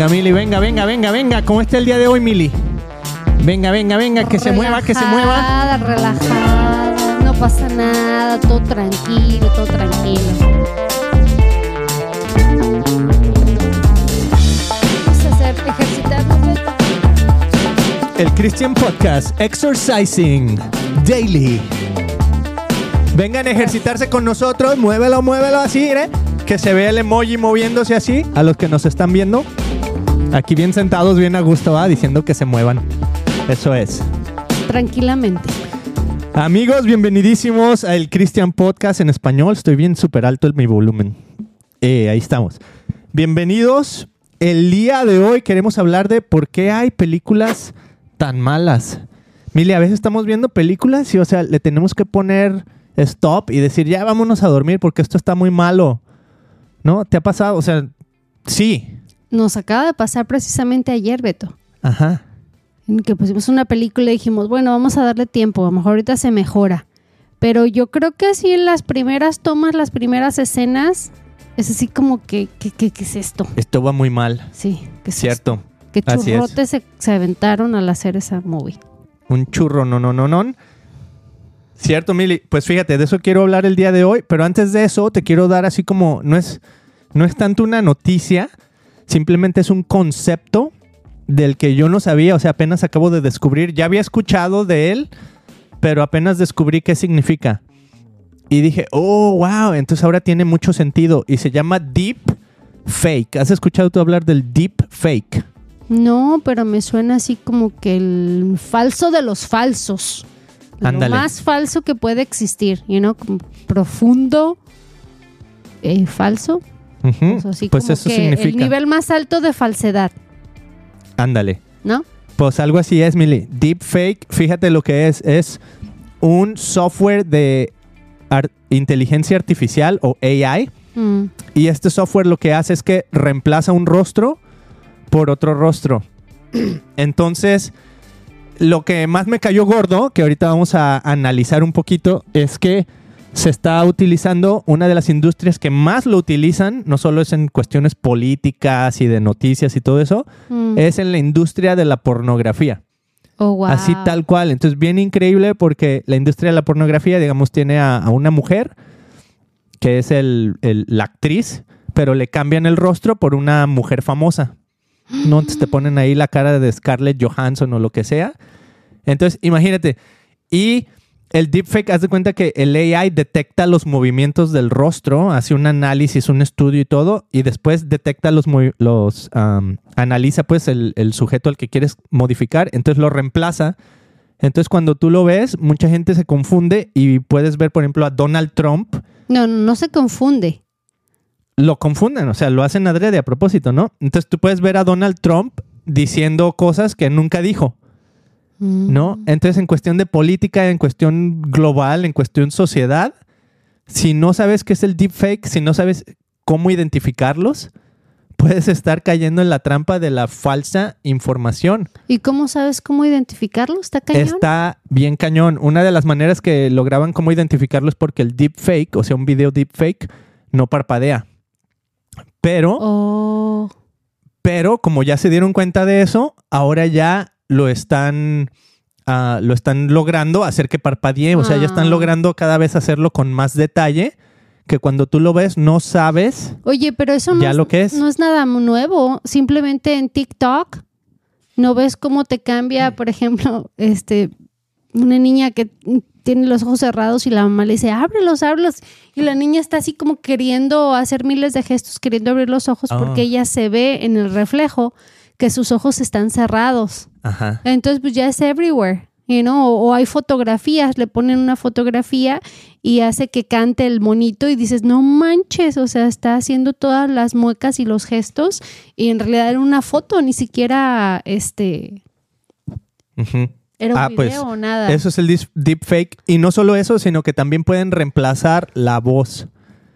Venga, Mili, venga, venga, venga, venga. ¿Cómo está el día de hoy, Mili? Venga, venga, venga, que se mueva, que se mueva. Relajada, relajada, no pasa nada, todo tranquilo, todo tranquilo. Vamos a hacer ejercitarnos. El Christian Podcast, Exercising Daily. Vengan a ejercitarse con nosotros, muévelo, muévelo así, ¿eh? Que se vea el emoji moviéndose así a los que nos están viendo. Aquí bien sentados, bien a gusto, ¿va? Diciendo que se muevan. Eso es. Tranquilamente. Amigos, bienvenidísimos al Christian Podcast en español. Estoy bien súper alto en mi volumen. Eh, ahí estamos. Bienvenidos. El día de hoy queremos hablar de por qué hay películas tan malas. Mili, a veces estamos viendo películas y, o sea, le tenemos que poner stop y decir, ya vámonos a dormir porque esto está muy malo. ¿No? ¿Te ha pasado? O sea, sí. Nos acaba de pasar precisamente ayer, Beto, Ajá. en que pusimos una película y dijimos, bueno, vamos a darle tiempo, a lo mejor ahorita se mejora. Pero yo creo que así en las primeras tomas, las primeras escenas, es así como que, que, que- ¿qué es esto? Esto va muy mal. Sí, ¿qué es Cierto. esto? Que churrotes se, se aventaron al hacer esa movie. Un churro, no, no, no, no. Cierto, Mili. Pues fíjate, de eso quiero hablar el día de hoy, pero antes de eso te quiero dar así como, no es, no es tanto una noticia, simplemente es un concepto del que yo no sabía, o sea, apenas acabo de descubrir, ya había escuchado de él, pero apenas descubrí qué significa. Y dije, oh, wow, entonces ahora tiene mucho sentido y se llama deep fake. ¿Has escuchado tú hablar del deep fake? No, pero me suena así como que el falso de los falsos. Ándale. Lo más falso que puede existir, you know, como profundo, eh, falso. Sea, así Pues como eso que significa. el nivel más alto de falsedad, Ándale. ¿no? Pues algo así es, Mili. Deepfake, fíjate lo que es. Es un software de inteligencia artificial o AI. Mm. Y este software lo que hace es que reemplaza un rostro por otro rostro. Entonces, lo que más me cayó gordo, que ahorita vamos a analizar un poquito, es que se está utilizando una de las industrias que más lo utilizan, no solo es en cuestiones políticas y de noticias y todo eso, Mm. es en la industria de la pornografía. Oh, wow. Así tal cual. Entonces, bien increíble porque la industria de la pornografía, digamos, tiene a, a una mujer que es el, el- la actriz, pero le cambian el rostro por una mujer famosa. ¿no? Entonces te ponen ahí la cara de Scarlett Johansson o lo que sea. Entonces, imagínate. Y el deepfake, haz de cuenta que el AI detecta los movimientos del rostro, hace un análisis, un estudio y todo, y después detecta los, los am, analiza pues el, el sujeto al que quieres modificar, entonces lo reemplaza. Entonces cuando tú lo ves, mucha gente se confunde y puedes ver, por ejemplo, a Donald Trump, No, no, no se confunde. lo confunden, o sea, lo hacen adrede a propósito, ¿no? Entonces tú puedes ver a Donald Trump diciendo cosas que nunca dijo. Mm. ¿no? Entonces, en cuestión de política, en cuestión global, en cuestión sociedad, si no sabes qué es el deepfake, si no sabes cómo identificarlos, puedes estar cayendo en la trampa de la falsa información. ¿Y cómo sabes cómo identificarlo? ¿Está cañón? Está bien cañón. Una de las maneras que lograban cómo identificarlo es porque el deepfake, o sea, un video deepfake, no parpadea. Pero Oh. pero como ya se dieron cuenta de eso, ahora ya lo están, ah, lo están logrando hacer que parpadee. O sea, ya Ah. están logrando cada vez hacerlo con más detalle. Que cuando tú lo ves, no sabes. Oye, pero eso no, Ya es, lo que es. no es nada nuevo. Simplemente en TikTok no ves cómo te cambia, por ejemplo, este una niña que tiene los ojos cerrados y la mamá le dice, ábrelos, ábrelos. Y la niña está así como queriendo hacer miles de gestos, queriendo abrir los ojos Ah. porque ella se ve en el reflejo que sus ojos están cerrados. Ajá. Entonces, pues ya es everywhere, you know? o, o hay fotografías, le ponen una fotografía y hace que cante el monito y dices, no manches, o sea, está haciendo todas las muecas y los gestos y en realidad era una foto, ni siquiera este era un Ah, pues, video o nada. Eso es el deepfake. Y no solo eso, sino que también pueden reemplazar la voz.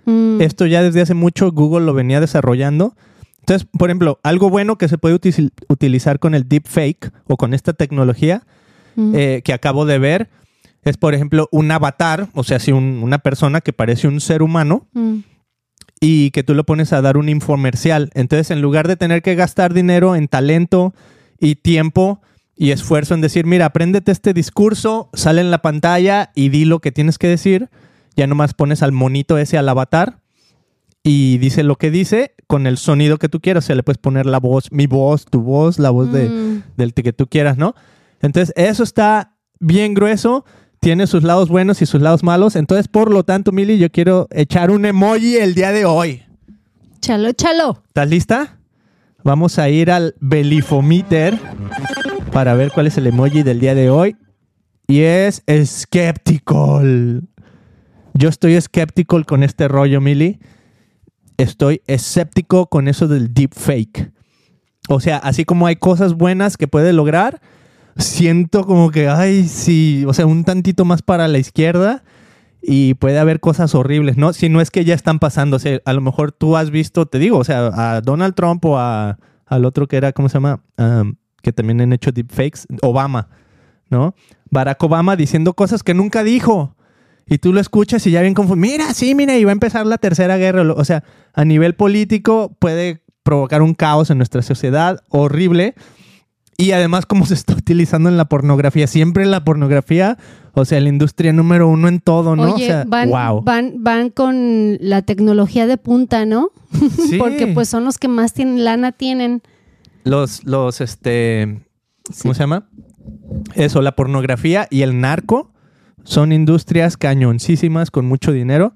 Mm, Esto ya desde hace mucho Google lo venía desarrollando. Entonces, por ejemplo, algo bueno que se puede util- utilizar con el deepfake o con esta tecnología mm. eh, que acabo de ver es, por ejemplo, un avatar, o sea, si un- una persona que parece un ser humano Mm. y que tú lo pones a dar un infomercial. Entonces, en lugar de tener que gastar dinero en talento y tiempo y esfuerzo en decir, mira, apréndete este discurso, sale en la pantalla y di lo que tienes que decir, ya nomás pones al monito ese al avatar y dice lo que dice con el sonido que tú quieras. O sea, le puedes poner la voz, mi voz, tu voz, la voz de, Mm. del que tú quieras, ¿no? Entonces, eso está bien grueso, tiene sus lados buenos y sus lados malos. Entonces, por lo tanto, Mili, yo quiero echar un emoji el día de hoy. Chalo, chalo. ¿Estás lista? Vamos a ir al Belifometer para ver cuál es el emoji del día de hoy. Y es Skeptical. Yo estoy skeptical con este rollo, Mili. Estoy escéptico con eso del deepfake. O sea, así como hay cosas buenas que puede lograr, siento como que, ay, sí, o sea, un tantito más para la izquierda y puede haber cosas horribles, ¿no? Si no es que ya están pasando, o sea, a lo mejor tú has visto, te digo, o sea, a Donald Trump o a, al otro que era, ¿cómo se llama? Que también han hecho deepfakes, Obama, ¿no? Barack Obama diciendo cosas que nunca dijo. Y tú lo escuchas y ya bien confundido, mira, sí, mira, y va a empezar la tercera guerra. O sea, a nivel político puede provocar un caos en nuestra sociedad horrible. Y además, cómo se está utilizando en la pornografía. Siempre en la pornografía, o sea, la industria número uno en todo, ¿no? Oye, o sea, van, wow. van, van con la tecnología de punta, ¿no? Sí. Porque pues son los que más tienen, lana tienen. Los, los, este, ¿cómo se llama? Eso, la pornografía y el narco son industrias cañoncísimas con mucho dinero.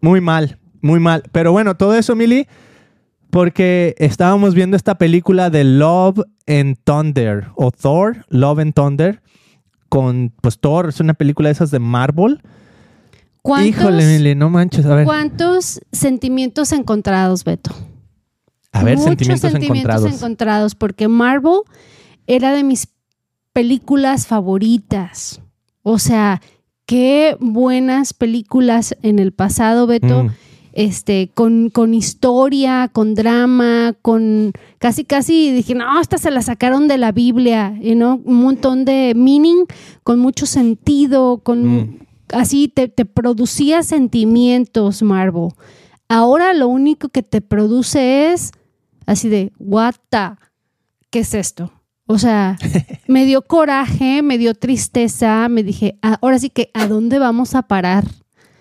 Muy mal, muy mal. Pero bueno, todo eso, Mili, porque estábamos viendo esta película de Love and Thunder, o Thor, Love and Thunder, con, pues Thor, es una película de esas de Marvel. ¿Cuántos, Híjole, Mili, no manches, a ver. ¿Cuántos sentimientos encontrados, Beto? A ver, Muchos sentimientos, encontrados. encontrados, porque Marvel era de mis películas favoritas. O sea, qué buenas películas en el pasado, Beto. Mm. Este, con, con historia, con drama, con casi, casi dije, no, esta se la sacaron de la Biblia, you know? un montón de meaning, con mucho sentido, con Mm. así te, te producía sentimientos, Marvel. Ahora lo único que te produce es así de, what the, ¿qué es esto? O sea, me dio coraje, me dio tristeza, me dije, "Ah, ahora sí que, ¿a dónde vamos a parar?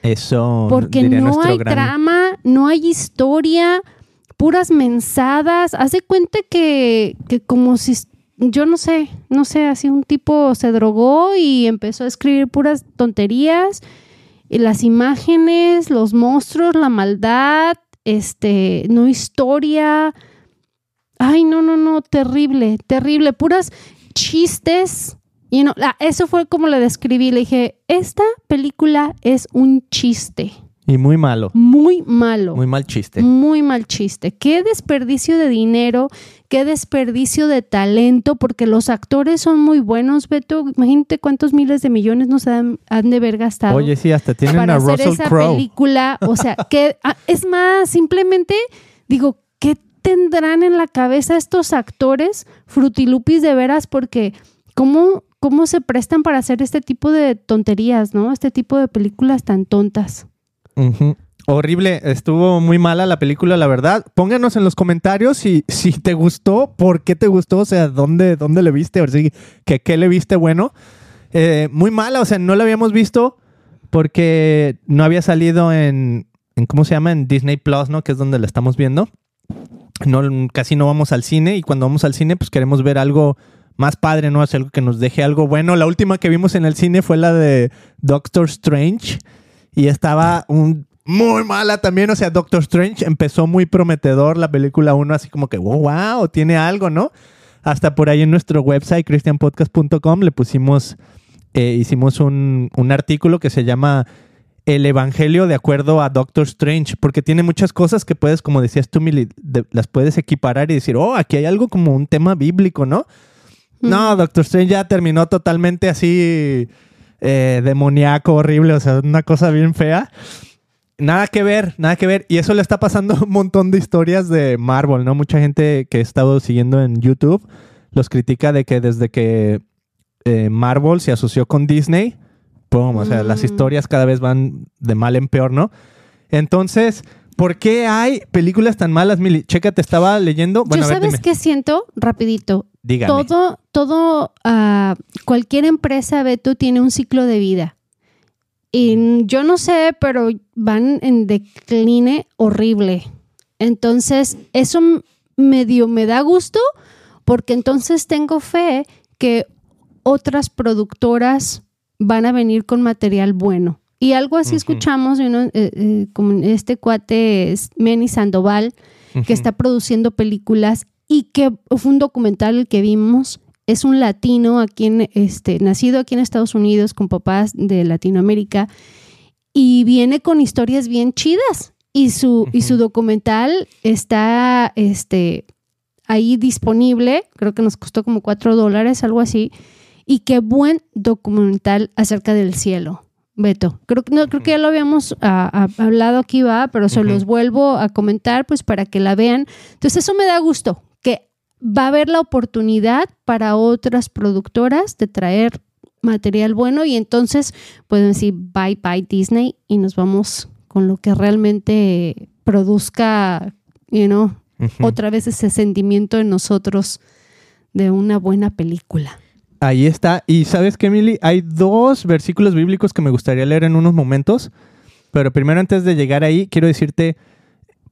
Eso. Porque no hay gran- trama, no hay historia, puras mensadas. Haz de cuenta que, que como si, yo no sé, no sé, así un tipo se drogó y empezó a escribir puras tonterías. Y las imágenes, los monstruos, la maldad, este, no historia. Ay, no, no, no, terrible, terrible. Puras chistes. Y no, eso fue como le describí. Le dije, esta película es un chiste. Y muy malo. Muy malo. Muy mal chiste. Muy mal chiste. Qué desperdicio de dinero, qué desperdicio de talento, porque los actores son muy buenos, Beto. Imagínate cuántos miles de millones nos han, han de haber gastado Oye, sí, hasta tienen para a hacer Russell esa Crowe. película. O sea, que ah, es más, simplemente digo, ¿qué tendrán en la cabeza estos actores frutilupis de veras? Porque cómo, cómo se prestan para hacer este tipo de tonterías, ¿no? Este tipo de películas tan tontas. Horrible, estuvo muy mala la película, la verdad. Pónganos en los comentarios si, si te gustó, por qué te gustó, o sea, dónde, dónde le viste, o sea, que qué le viste bueno. Eh, muy mala, o sea, no la habíamos visto porque no había salido en, en, ¿cómo se llama? En Disney Plus, ¿no? Que es donde la estamos viendo. Casi no vamos al cine y cuando vamos al cine, pues queremos ver algo más padre, ¿no? Hacer algo que nos deje algo bueno. La última que vimos en el cine fue la de Doctor Strange y estaba un, muy mala también. O sea, Doctor Strange empezó muy prometedor la película 1, así como que, wow, wow, tiene algo, ¿no? Hasta por ahí en nuestro website, christianpodcast.com, le pusimos, eh, hicimos un, un artículo que se llama El Evangelio de acuerdo a Doctor Strange, porque tiene muchas cosas que puedes, como decías tú, Mili, de- las puedes equiparar y decir, oh, aquí hay algo como un tema bíblico, ¿no? No, Doctor Strange ya terminó totalmente así eh, demoníaco, horrible, o sea, una cosa bien fea. Nada que ver, nada que ver. Y eso le está pasando a un montón de historias de Marvel, ¿no? Mucha gente que he estado siguiendo en YouTube los critica de que desde que eh, Marvel se asoció con Disney, pum, o sea, las Mm. historias cada vez van de mal en peor, ¿no? Entonces, ¿Por qué hay películas tan malas, Mili? Chécate, estaba leyendo. Bueno, Yo a ver, sabes qué siento, rapidito. Dígame. Todo, todo, ah, cualquier empresa, Beto, tiene un ciclo de vida. Y yo no sé, pero van en decline horrible. Entonces, eso medio me da gusto porque entonces tengo fe que otras productoras van a venir con material bueno. Y algo así escuchamos, know, eh, eh, como este cuate es Manny Sandoval, que está produciendo películas y que fue un documental el que vimos. Es un latino aquí en, este, nacido aquí en Estados Unidos con papás de Latinoamérica y viene con historias bien chidas. Y su, y su documental está este, ahí disponible, creo que nos costó como cuatro dólares, algo así. Y qué buen documental acerca del cielo. Beto, creo, que- no, creo que ya lo habíamos ah, ah, hablado aquí, va, pero se los vuelvo a comentar pues para que la vean. Entonces eso me da gusto, que va a haber la oportunidad para otras productoras de traer material bueno y entonces pueden decir bye bye Disney y nos vamos con lo que realmente produzca, you know, otra vez ese sentimiento en nosotros de una buena película. Ahí está. Y sabes qué, Emily, hay dos versículos bíblicos que me gustaría leer en unos momentos. Pero primero, antes de llegar ahí, quiero decirte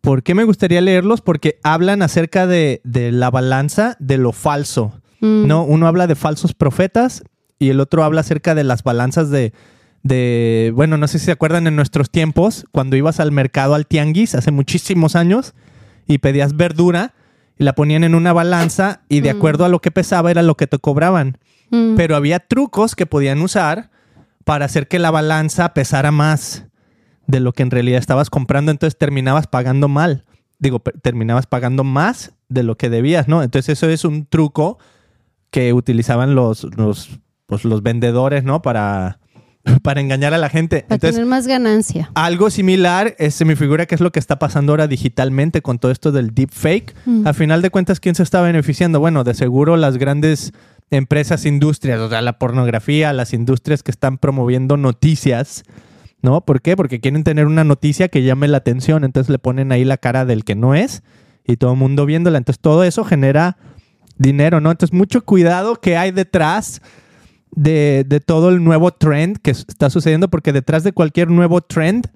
por qué me gustaría leerlos. Porque hablan acerca de, de la balanza de lo falso. Mm. ¿no? Uno habla de falsos profetas y el otro habla acerca de las balanzas de, de, bueno, no sé si se acuerdan en nuestros tiempos, cuando ibas al mercado, al tianguis, hace muchísimos años, y pedías verdura y la ponían en una balanza y de Mm. acuerdo a lo que pesaba era lo que te cobraban. Mm. Pero había trucos que podían usar para hacer que la balanza pesara más de lo que en realidad estabas comprando, entonces terminabas pagando mal. Digo, terminabas pagando más de lo que debías, ¿no? Entonces eso es un truco que utilizaban los, los, pues, los vendedores, ¿no? Para, para engañar a la gente. para Entonces, tener más ganancia. algo similar eh, se me figura que es lo que está pasando ahora digitalmente con todo esto del deepfake. Mm. A final de cuentas, ¿quién se está beneficiando? Bueno, de seguro las grandes empresas, industrias, o sea, la pornografía, las industrias que están promoviendo noticias, ¿no? ¿Por qué? Porque quieren tener una noticia que llame la atención, entonces le ponen ahí la cara del que no es y todo el mundo viéndola. Entonces todo eso genera dinero, ¿no? Entonces mucho cuidado que hay detrás de, de todo el nuevo trend que está sucediendo, porque detrás de cualquier nuevo trend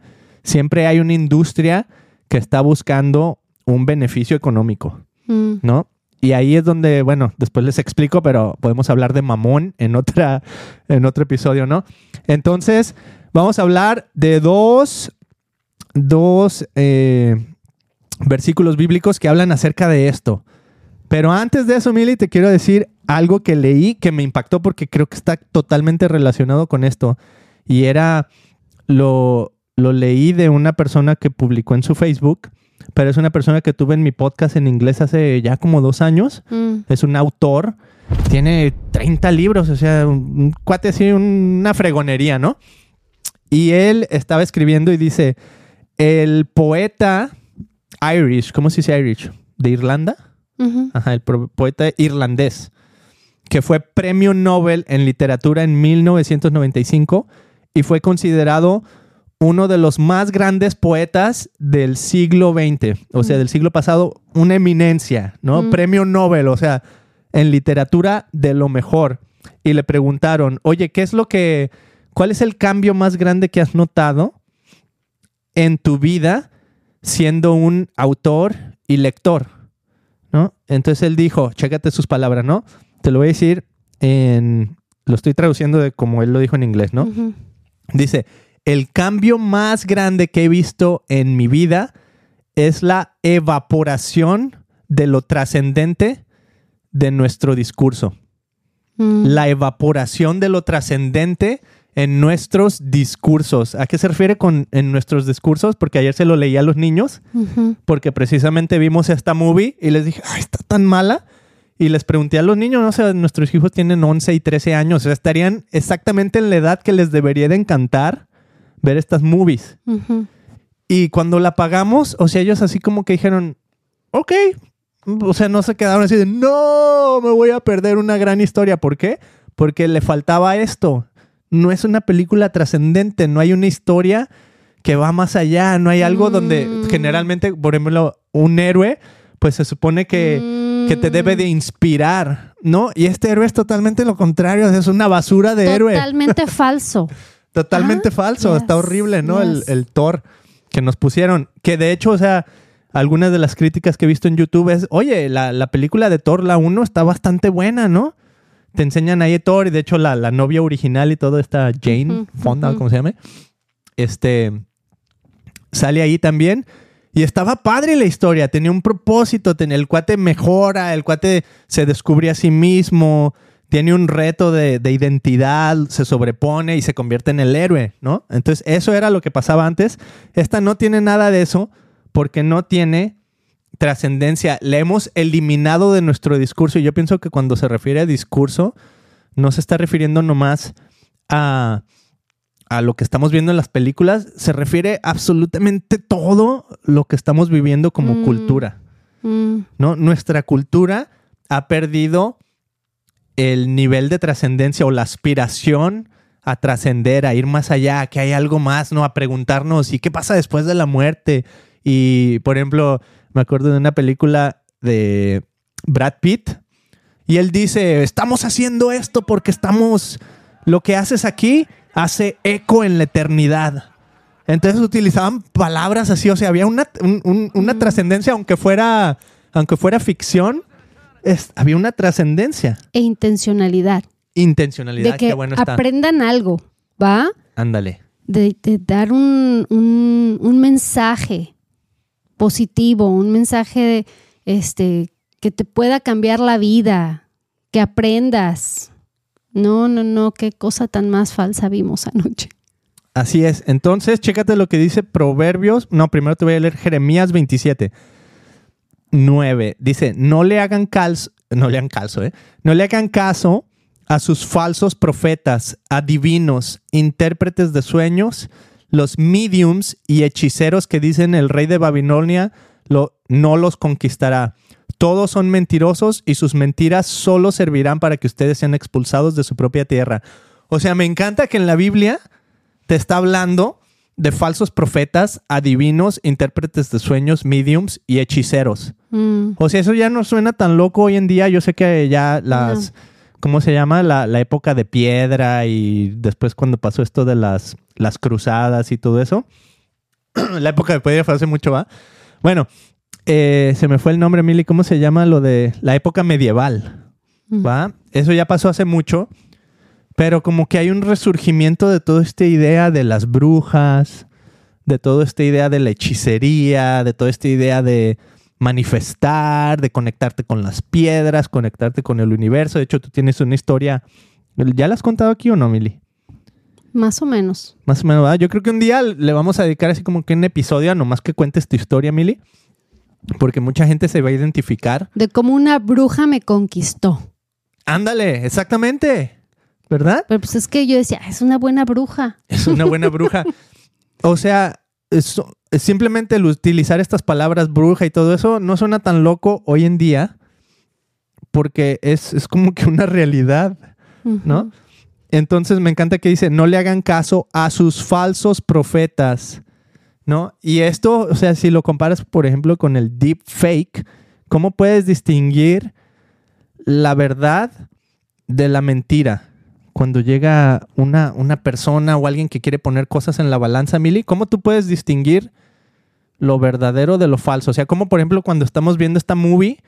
siempre hay una industria que está buscando un beneficio económico, Mm. ¿no? Y ahí es donde, bueno, después les explico, pero podemos hablar de mamón en, otra, en otro episodio, ¿no? Entonces, vamos a hablar de dos, dos eh, versículos bíblicos que hablan acerca de esto. Pero antes de eso, Mili, te quiero decir algo que leí que me impactó porque creo que está totalmente relacionado con esto. Y era, lo, lo leí de una persona que publicó en su Facebook, pero es una persona que tuve en mi podcast en inglés hace ya como dos años. Mm. Es un autor, tiene 30 libros, o sea, un, un cuate así, una fregonería, ¿no? Y él estaba escribiendo y dice, el poeta Irish, ¿cómo se dice Irish? ¿De Irlanda? Ajá, el poeta irlandés, que fue premio Nobel en literatura en 1995 y fue considerado uno de los más grandes poetas del siglo XX, o sea, Mm. del siglo pasado, una eminencia, ¿no? Mm. Premio Nobel, o sea, en literatura de lo mejor. Y le preguntaron, oye, ¿qué es lo que, cuál es el cambio más grande que has notado en tu vida siendo un autor y lector? ¿no? Entonces él dijo, chécate sus palabras, ¿no? Te lo voy a decir en... Lo estoy traduciendo de como él lo dijo en inglés, ¿no? Dice, el cambio más grande que he visto en mi vida es la evaporación de lo trascendente de nuestro discurso. Mm. La evaporación de lo trascendente en nuestros discursos. ¿A qué se refiere con en nuestros discursos? Porque ayer se lo leí a los niños porque precisamente vimos esta movie y les dije, ay, está tan mala. Y les pregunté a los niños, no sé, nuestros hijos tienen 11 y 13 años, o sea, estarían exactamente en la edad que les debería de encantar ver estas movies. Y cuando la pagamos, o sea, ellos así como que dijeron, ok. O sea, no se quedaron así de, no, me voy a perder una gran historia. ¿Por qué? Porque le faltaba esto. No es una película trascendente, no hay una historia que va más allá, no hay algo donde Mm. generalmente, por ejemplo, un héroe, pues se supone que, que te debe de inspirar, ¿no? Y este héroe es totalmente lo contrario, es una basura de héroe. Totalmente falso. Totalmente Ah, falso, está horrible, ¿no? El, yes. el Thor que nos pusieron. Que de hecho, o sea, algunas de las críticas que he visto en YouTube es, oye, la, la película de Thor, la 1, está bastante buena, ¿no? Te enseñan ahí a Thor y de hecho la, la novia original y todo, esta Jane Fonda, ujú. ¿cómo se llama? Este, sale ahí también. Y estaba padre la historia, tenía un propósito, tenía, el cuate mejora, el cuate se descubre a sí mismo, tiene un reto de, de identidad, se sobrepone y se convierte en el héroe, ¿no? Entonces eso era lo que pasaba antes. Esta no tiene nada de eso porque no tiene trascendencia. Le hemos eliminado de nuestro discurso y yo pienso que cuando se refiere a discurso no se está refiriendo nomás a a lo que estamos viendo en las películas, se refiere absolutamente todo lo que estamos viviendo como Mm. cultura, Mm, ¿no? Nuestra cultura ha perdido el nivel de trascendencia o la aspiración a trascender, a ir más allá, que hay algo más, ¿no? A preguntarnos, ¿y qué pasa después de la muerte? Y, por ejemplo, me acuerdo de una película de Brad Pitt, y él dice, estamos haciendo esto porque estamos, lo que haces aquí hace eco en la eternidad. Entonces utilizaban palabras así, o sea, había una, un- un- una Mm. trascendencia, aunque fuera, aunque fuera ficción, es- había una trascendencia. E intencionalidad. Intencionalidad, De que qué bueno está. aprendan algo, ¿va? Ándale. De, de dar un, un- un mensaje positivo, un mensaje este, que te pueda cambiar la vida, que aprendas. No, no, no, qué cosa tan más falsa vimos anoche. Así es. Entonces, chécate lo que dice Proverbios. No, primero te voy a leer Jeremías 27. 9. Dice, no le hagan caso, no le hagan caso, ¿eh? No le hagan caso a sus falsos profetas, adivinos, intérpretes de sueños, los mediums y hechiceros que dicen el rey de Babilonia lo, no los conquistará. Todos son mentirosos y sus mentiras solo servirán para que ustedes sean expulsados de su propia tierra. O sea, me encanta que en la Biblia te está hablando de falsos profetas, adivinos, intérpretes de sueños, mediums y hechiceros. Mm, O sea, eso ya no suena tan loco hoy en día. Yo sé que ya las, ¿cómo se llama? La, la época de piedra y después cuando pasó esto de las, las cruzadas y todo eso. la época de piedra fue hace mucho, ¿va? Bueno, eh, se me fue el nombre, Mili. ¿Cómo se llama lo de la época medieval? mm. ¿Va? Eso ya pasó hace mucho. Pero como que hay un resurgimiento de toda esta idea de las brujas, de toda esta idea de la hechicería, de toda esta idea de manifestar, de conectarte con las piedras, conectarte con el universo. De hecho, tú tienes una historia. ¿Ya la has contado aquí o no, Mili? Más o menos. Más o menos, ¿verdad? Yo creo que un día le vamos a dedicar así como que un episodio a nomás que cuentes tu historia, Mili. Porque mucha gente se va a identificar. De cómo una bruja me conquistó. Ándale, exactamente. ¿Verdad? Pero pues es que yo decía, es una buena bruja. Es una buena bruja. O sea, es- simplemente el utilizar estas palabras bruja y todo eso no suena tan loco hoy en día porque es, es como que una realidad, ¿no? Entonces me encanta que dice, no le hagan caso a sus falsos profetas, ¿no? Y esto, o sea, si lo comparas, por ejemplo, con el deep fake, ¿cómo puedes distinguir la verdad de la mentira? Cuando llega una, una persona o alguien que quiere poner cosas en la balanza, Mili, ¿cómo tú puedes distinguir lo verdadero de lo falso? O sea, como por ejemplo cuando estamos viendo esta movie,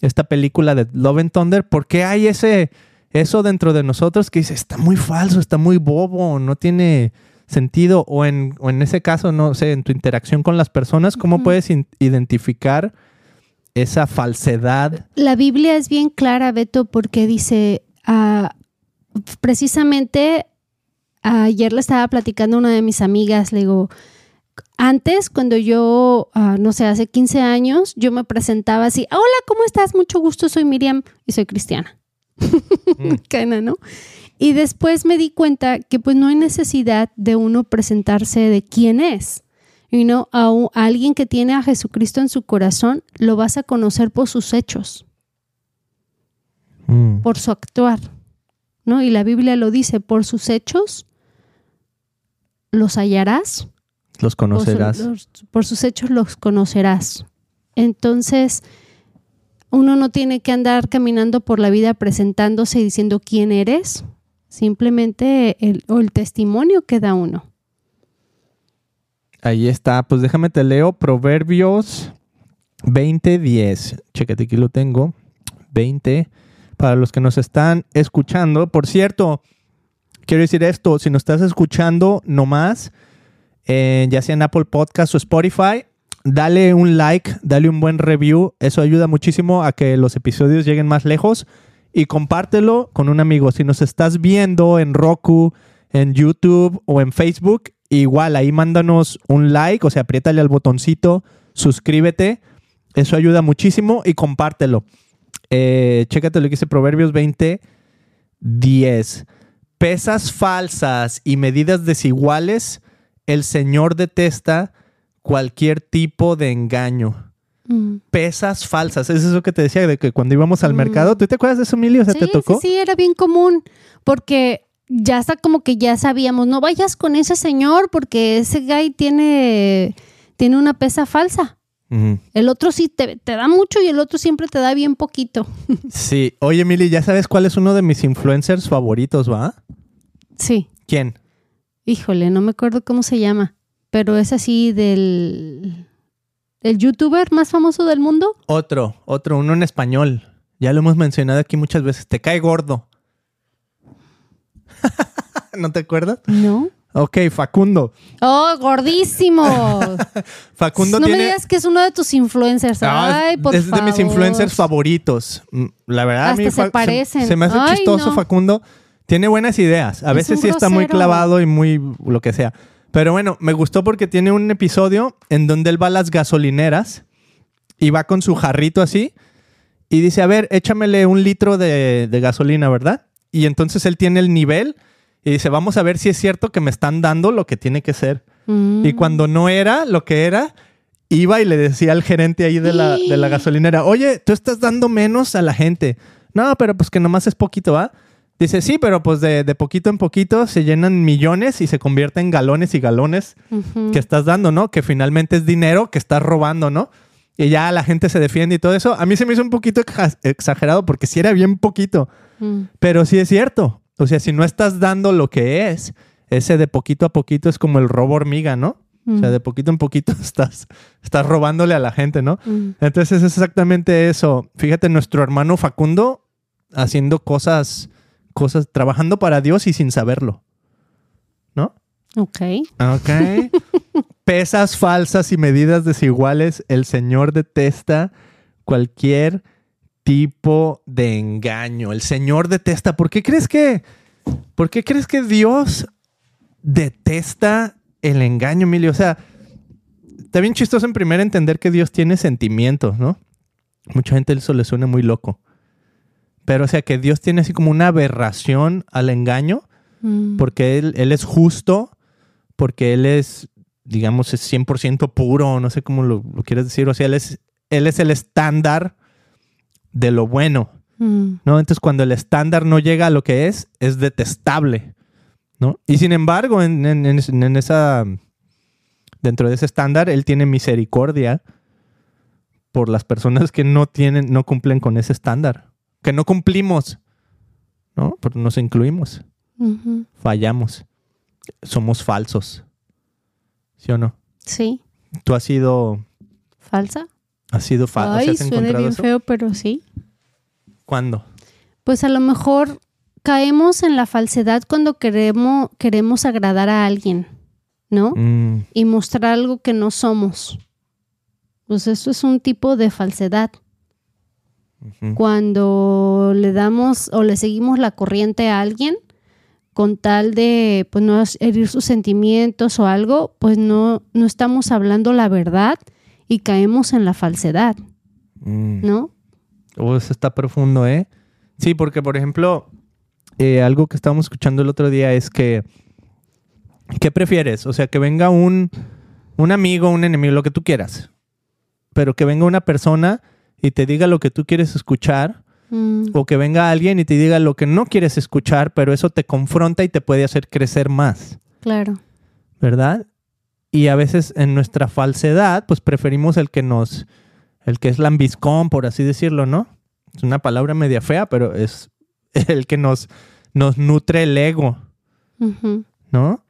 esta película de Love and Thunder, ¿por qué hay ese, eso dentro de nosotros que dice, está muy falso, está muy bobo, no tiene sentido? O en, o en ese caso, no sé, en tu interacción con las personas, ¿cómo puedes identificar esa falsedad? La Biblia es bien clara, Beto, porque dice, ah, precisamente ayer le estaba platicando a una de mis amigas, le digo, antes cuando yo, ah, no sé, hace 15 años, yo me presentaba así, hola, ¿cómo estás? Mucho gusto, soy Miriam y soy cristiana. Mm. Cana, ¿no? Y después me di cuenta que pues no hay necesidad de uno presentarse de quién es. You know, a, u- a alguien que tiene a Jesucristo en su corazón, lo vas a conocer por sus hechos Mm. por su actuar, ¿no? Y la Biblia lo dice, por sus hechos los hallarás Los conocerás. Por, su- los- por sus hechos los conocerás. Entonces, uno no tiene que andar caminando por la vida presentándose y diciendo quién eres, simplemente el, o el testimonio que da uno. Ahí está. Pues déjame te leo Proverbios 20:10. Chécate, aquí lo tengo. 20. Para los que nos están escuchando. Por cierto, quiero decir esto. Si nos estás escuchando nomás, eh, ya sea en Apple Podcast o Spotify, dale un like, dale un buen review. Eso ayuda muchísimo a que los episodios lleguen más lejos. Y compártelo con un amigo. Si nos estás viendo en Roku, en YouTube o en Facebook, igual ahí mándanos un like, o sea, apriétale al botoncito, suscríbete. Eso ayuda muchísimo y compártelo. Eh, chécate lo que dice Proverbios 20, 10. Pesas falsas y medidas desiguales, el Señor detesta cualquier tipo de engaño. Mm. Pesas falsas, es eso que te decía de que cuando íbamos al Mm. mercado, ¿tú te acuerdas de eso, Emilio? O sea, Sí, ¿te tocó? sí, sí, era bien común, porque ya está como que ya sabíamos, no vayas con ese señor porque ese guy tiene, tiene una pesa falsa. El otro sí te, te da mucho y el otro siempre te da bien poquito. Sí. Oye, Emily, ¿ya sabes cuál es uno de mis influencers favoritos, va? Sí, ¿Quién? híjole, no me acuerdo cómo se llama, pero es así del... ¿El youtuber más famoso del mundo? Otro, otro, uno en español. Ya lo hemos mencionado aquí muchas veces. Te cae gordo. ¿No te acuerdas? No. Ok, Facundo. ¡Oh, gordísimo! Facundo no tiene. me digas que es uno de tus influencers. Ah, Ay, por es de mis influencers favoritos. Mm, La verdad, a mí Hasta se Fa- parecen. Se, me hace Ay, chistoso, no. Facundo. Tiene buenas ideas. A Es veces sí está muy clavado y muy lo que sea. Pero bueno, me gustó porque tiene un episodio en donde él va a las gasolineras y va con su jarrito así y dice, a ver, échamele un litro de, de gasolina, ¿verdad? Y entonces él tiene el nivel y dice, vamos a ver si es cierto que me están dando lo que tiene que ser. Mm. Y cuando no era lo que era, iba y le decía al gerente ahí de la, de la gasolinera, oye, tú estás dando menos a la gente. No, pero pues que nomás es poquito, ¿va? Dice, sí, pero pues de, de poquito en poquito se llenan millones y se convierte en galones y galones que estás dando, ¿no? Que finalmente es dinero que estás robando, ¿no? Y ya la gente se defiende y todo eso. A mí se me hizo un poquito exa- exagerado porque sí era bien poquito. Mm. Pero sí es cierto. O sea, si no estás dando lo que es, ese de poquito a poquito es como el robo hormiga, ¿no? O sea, de poquito en poquito estás, estás robándole a la gente, ¿no? Mm. Entonces es exactamente eso. Fíjate, nuestro hermano Facundo haciendo cosas, cosas, trabajando para Dios y sin saberlo. ¿No? Ok. Ok. Pesas falsas y medidas desiguales. El Señor detesta cualquier tipo de engaño. El Señor detesta. ¿Por qué crees que, por qué crees que Dios detesta el engaño, Emilio? O sea, está bien chistoso en primer entender que Dios tiene sentimientos, ¿no? Mucha gente eso le suena muy loco. Pero, o sea, que Dios tiene así como una aberración al engaño Mm. porque él, él es justo, porque él es, digamos, es 100% puro, no sé cómo lo, lo quieres decir, o sea, él es, él es el estándar de lo bueno, Mm. ¿no? Entonces, cuando el estándar no llega a lo que es, es detestable, ¿no? Y sin embargo, en, en- en- esa, dentro de ese estándar, él tiene misericordia por las personas que no tienen, no cumplen con ese estándar, que no cumplimos, ¿no? Porque nos incluimos fallamos, somos falsos. ¿Sí o no? Sí. ¿Tú has sido, ¿Falsa? Has sido falso? Ay, ¿Has suena bien eso? feo, pero sí. ¿Cuándo? Pues a lo mejor caemos en la falsedad cuando queremos, queremos agradar a alguien, ¿no? Mm, Y mostrar algo que no somos. Pues eso es un tipo de falsedad. Cuando le damos o le seguimos la corriente a alguien con tal de pues no herir sus sentimientos o algo, pues no, no estamos hablando la verdad y caemos en la falsedad, Mm. ¿no? Oh, eso está profundo, ¿eh? Sí, porque, por ejemplo, eh, algo que estábamos escuchando el otro día es que, ¿qué prefieres? O sea, que venga un, un amigo, un enemigo, lo que tú quieras, pero que venga una persona y te diga lo que tú quieres escuchar Mm, o que venga alguien y te diga lo que no quieres escuchar, pero eso te confronta y te puede hacer crecer más, claro. ¿verdad? Y a veces en nuestra falsedad, pues preferimos el que nos, el que es lambiscón, por así decirlo, ¿no? Es una palabra media fea, pero es el que nos, nos nutre el ego. ¿no?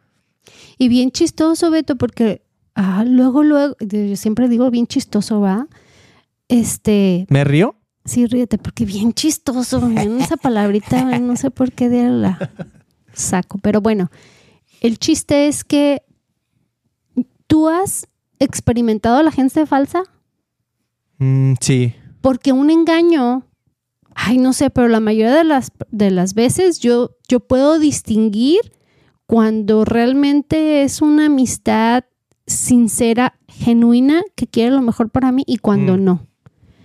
Y bien chistoso, Beto, porque ah, luego, luego, yo siempre digo bien chistoso, ¿va? Este, ¿Me río? sí, ríete, porque bien chistoso, esa palabrita, no sé por qué de la saco, pero bueno, el chiste es que tú has experimentado la gente falsa, Mm, sí. porque un engaño, ay, no sé, pero la mayoría de las, de las veces yo, yo puedo distinguir cuando realmente es una amistad sincera, genuina, que quiere lo mejor para mí y cuando Mm. no.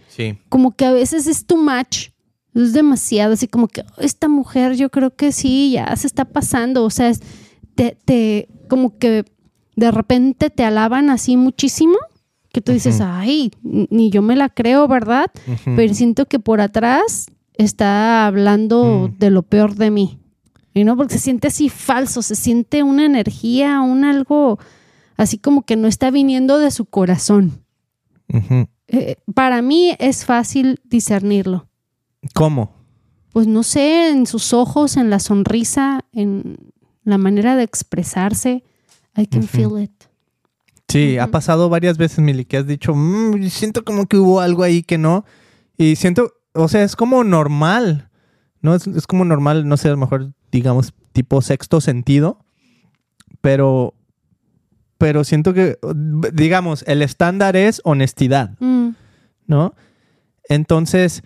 Sí. Como que a veces es too much, es demasiado, así como que "Oh, esta mujer yo creo que sí, ya se está pasando, o sea, es- te, te como que de repente te alaban así muchísimo, que tú dices, ay, ni yo me la creo, ¿verdad? Pero siento que por atrás está hablando de lo peor de mí. Y no, porque se siente así falso, se siente una energía, un algo así como que no está viniendo de su corazón. Eh, para mí es fácil discernirlo. ¿Cómo? Pues no sé, en sus ojos, en la sonrisa, en la manera de expresarse. I can feel it. Sí, ha pasado varias veces, Mili, que has dicho, "Mm, siento como que hubo algo ahí que no. Y siento, o sea, es como normal, ¿no? Es, es como normal, no sé, a lo mejor, digamos, tipo sexto sentido, pero, pero siento que, digamos, el estándar es honestidad, Mm, ¿no? Entonces,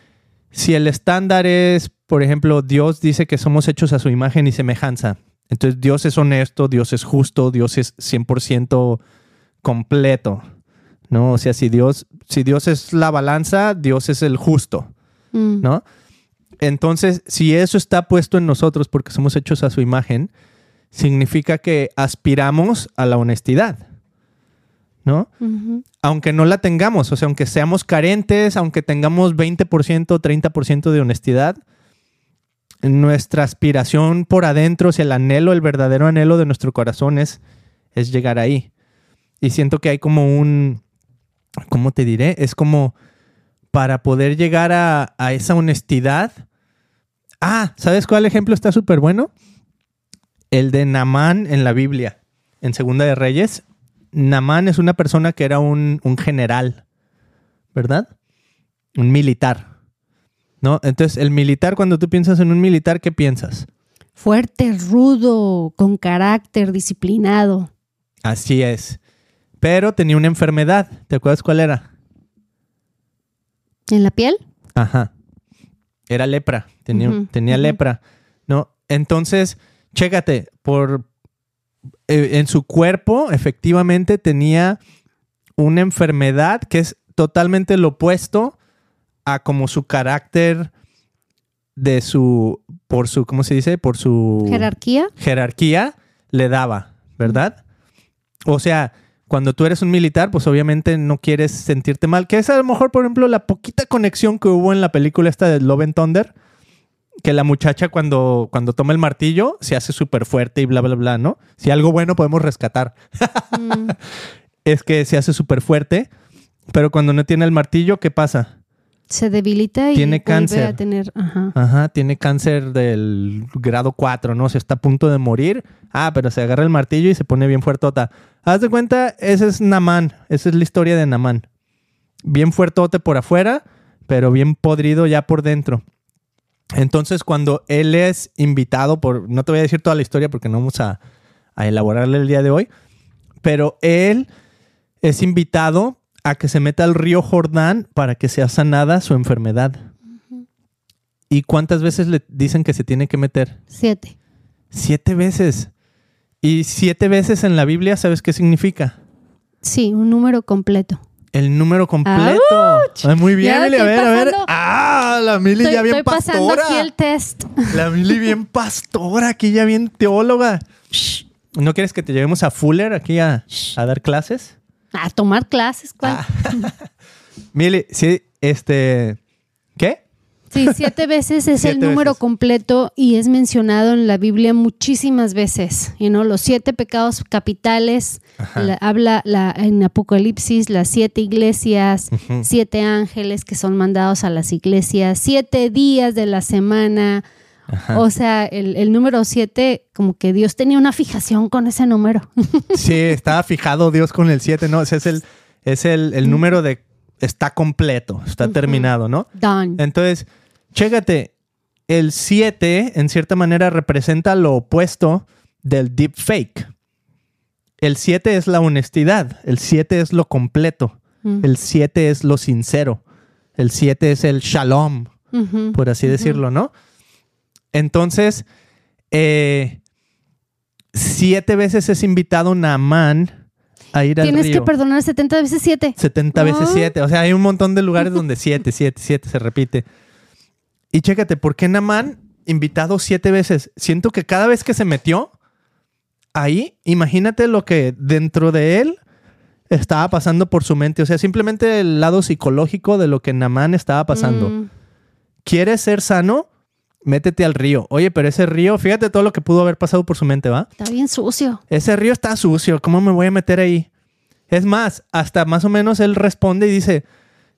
si el estándar es, por ejemplo, Dios dice que somos hechos a su imagen y semejanza, entonces Dios es honesto, Dios es justo, Dios es 100% completo, ¿no? O sea, si Dios, si Dios es la balanza, Dios es el justo, mm, ¿no? Entonces, si eso está puesto en nosotros porque somos hechos a su imagen, significa que aspiramos a la honestidad, ¿no? Aunque no la tengamos, o sea, aunque seamos carentes, aunque tengamos 20%, 30% de honestidad, nuestra aspiración por adentro, sea, el anhelo, el verdadero anhelo de nuestro corazón es, es llegar ahí. Y siento que hay como un, ¿cómo te diré? Es como para poder llegar a, a esa honestidad. Ah, ¿sabes cuál ejemplo está súper bueno? El de Namán en la Biblia, en Segunda de Reyes. Namán es una persona que era un, un general, ¿verdad? Un militar. ¿No? Entonces, el militar, cuando tú piensas en un militar, ¿qué piensas? Fuerte, rudo, con carácter, disciplinado. Así es. Pero tenía una enfermedad. ¿Te acuerdas cuál era? ¿En la piel? Ajá. Era lepra. Tenía, lepra. ¿No? Entonces, chécate, por eh, en su cuerpo, efectivamente, tenía una enfermedad que es totalmente lo opuesto a como su carácter de su, por su, ¿cómo se dice? Por su Jerarquía. jerarquía le daba, ¿verdad? O sea, cuando tú eres un militar, pues obviamente no quieres sentirte mal, que es a lo mejor, por ejemplo, la poquita conexión que hubo en la película esta de Love and Thunder, que la muchacha cuando, cuando toma el martillo se hace súper fuerte y bla, bla, bla, ¿no? Si algo bueno podemos rescatar, Mm, es que se hace súper fuerte, pero cuando no tiene el martillo, ¿qué pasa? Se debilita y Tiene vuelve cáncer. a tener, ajá. Ajá, tiene cáncer del grado 4, ¿no? Se está a punto de morir. Ah, pero se agarra el martillo y se pone bien fuertota. Haz de cuenta, ese es Namán. Esa es la historia de Namán. Bien fuertote por afuera, pero bien podrido ya por dentro. Entonces, cuando él es invitado por. No te voy a decir toda la historia porque no vamos a, a elaborarla el día de hoy. Pero él es invitado a que se meta al río Jordán para que sea sanada su enfermedad. ¿Y cuántas veces le dicen que se tiene que meter? Siete. Siete veces. Y siete veces en la Biblia, ¿sabes qué significa? Sí, un número completo. El número completo. Ay, muy bien, Mili. A ver, a ver. pasando- Ah, la Mili Estoy, ya bien estoy pasando pastora. aquí el test. La Mili bien pastora, aquí ya bien teóloga. ¿No quieres que te llevemos a Fuller aquí a, a dar clases? A tomar clases, ¿cuál? Ah. Mili, sí, este. ¿Qué? Sí, siete veces es el número veces. completo y es mencionado en la Biblia muchísimas veces. You know, los siete pecados capitales, la- habla la, en Apocalipsis, las siete iglesias, siete ángeles que son mandados a las iglesias, siete días de la semana. Ajá. O sea, el, el número siete, como que Dios tenía una fijación con ese número. Sí, estaba fijado Dios con el 7, ¿no? Ese es el, es el, el número de está completo, está terminado, ¿no? Done. Entonces, chécate, el 7 en cierta manera representa lo opuesto del deep fake. El 7 es la honestidad, el 7 es lo completo, el 7 es lo sincero, el 7 es el shalom, por así decirlo, ¿no? Entonces, eh, siete veces es invitado Naamán a ir al Tienes río. que perdonar 70 veces siete. 70 veces Ah. 7. O sea, hay un montón de lugares donde 7, 7, 7 se repite. Y chécate, ¿por qué Naamán invitado siete veces? Siento que cada vez que se metió ahí, imagínate lo que dentro de él estaba pasando por su mente. O sea, simplemente el lado psicológico de lo que Naamán estaba pasando. Mm. ¿Quieres ser sano? Métete al río. Oye, pero ese río, fíjate todo lo que pudo haber pasado por su mente, ¿va? Está bien sucio. Ese río está sucio, ¿cómo me voy a meter ahí? Es más, hasta más o menos él responde y dice,